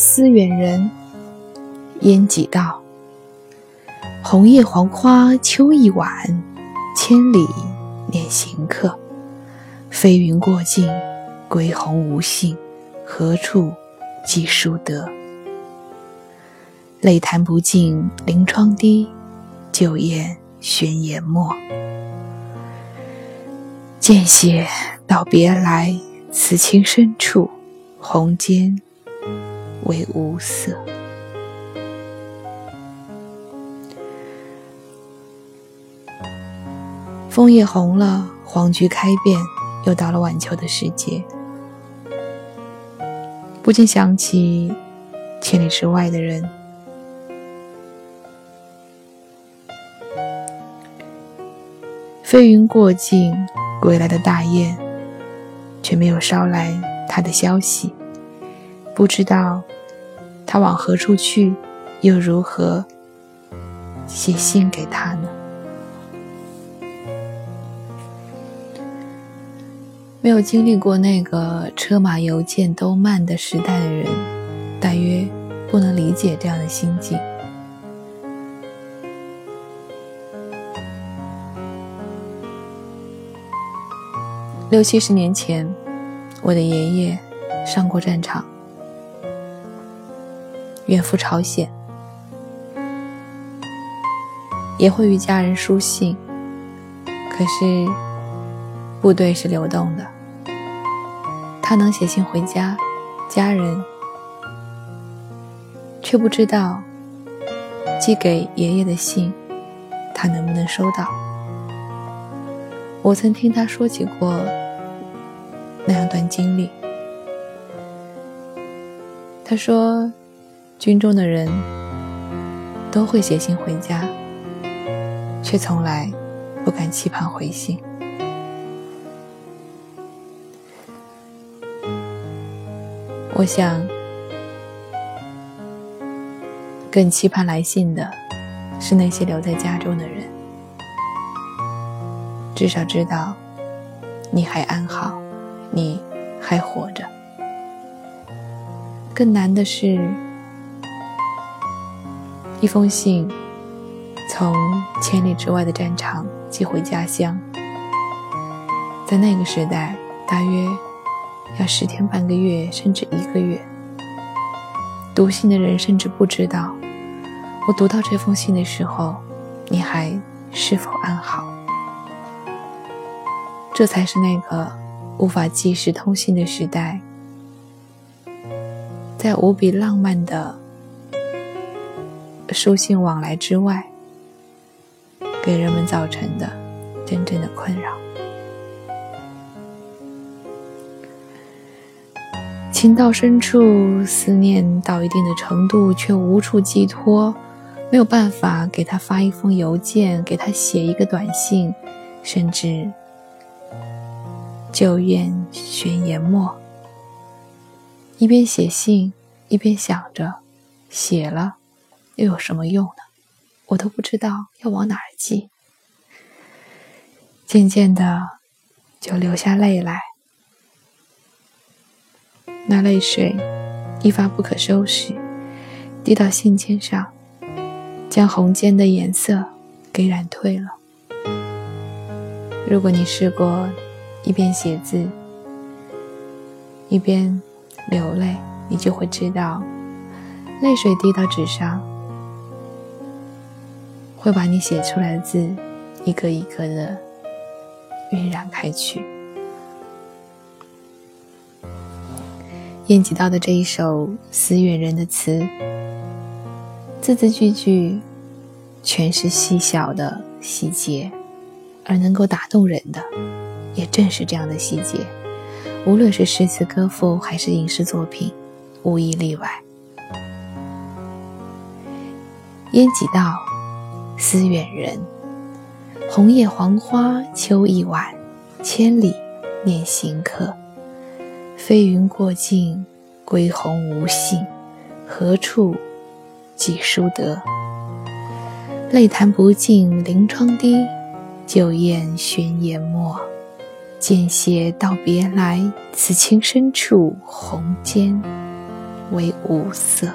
思远人。烟几道，红叶黄花秋意晚，千里念行客。飞云过尽，归鸿无信，何处寄书得？泪弹不尽，临窗滴，酒宴轩檐没。见写道别来，此情深处，红笺为无色。枫叶红了，黄菊开遍，又到了晚秋的时节，不禁想起千里之外的人。飞云过尽，归来的大雁，却没有捎来他的消息。不知道他往何处去，又如何写信给他呢？没有经历过那个车马邮件都慢的时代的人，大约不能理解这样的心境。六七十年前，我的爷爷上过战场，远赴朝鲜，也会与家人书信。可是，部队是流动的，他能写信回家，家人却不知道寄给爷爷的信，他能不能收到。我曾听他说起过那样段经历。他说，军中的人都会写信回家，却从来不敢期盼回信。我想，更期盼来信的是那些留在家中的人。至少知道你还安好，你还活着。更难的是，一封信从千里之外的战场寄回家乡，在那个时代，大约要十天半个月，甚至一个月。读信的人甚至不知道，我读到这封信的时候，你还是否安好。这才是那个无法即时通信的时代，在无比浪漫的书信往来之外，给人们造成的真正的困扰。情到深处，思念到一定的程度，却无处寄托，没有办法给他发一封邮件，给他写一个短信，甚至。旧宴悬言没，一边写信，一边想着，写了又有什么用呢？我都不知道要往哪儿寄。渐渐的，就流下泪来，那泪水一发不可收拾，滴到信笺上，将红笺的颜色给染褪了。如果你试过。一边写字，一边流泪，你就会知道，泪水滴到纸上，会把你写出来的字一个一个的晕染开去。燕几道的这一首《思远人》的词，字字句句全是细小的细节，而能够打动人的。也正是这样的细节，无论是诗词歌赋还是影视作品，无一例外。燕几道，思远人。红叶黄花秋意晚，千里念行客。飞云过尽，归鸿无信，何处寄书得？泪弹不尽，临窗滴，酒宴轩檐没。见写道别来，此情深处红笺为无色。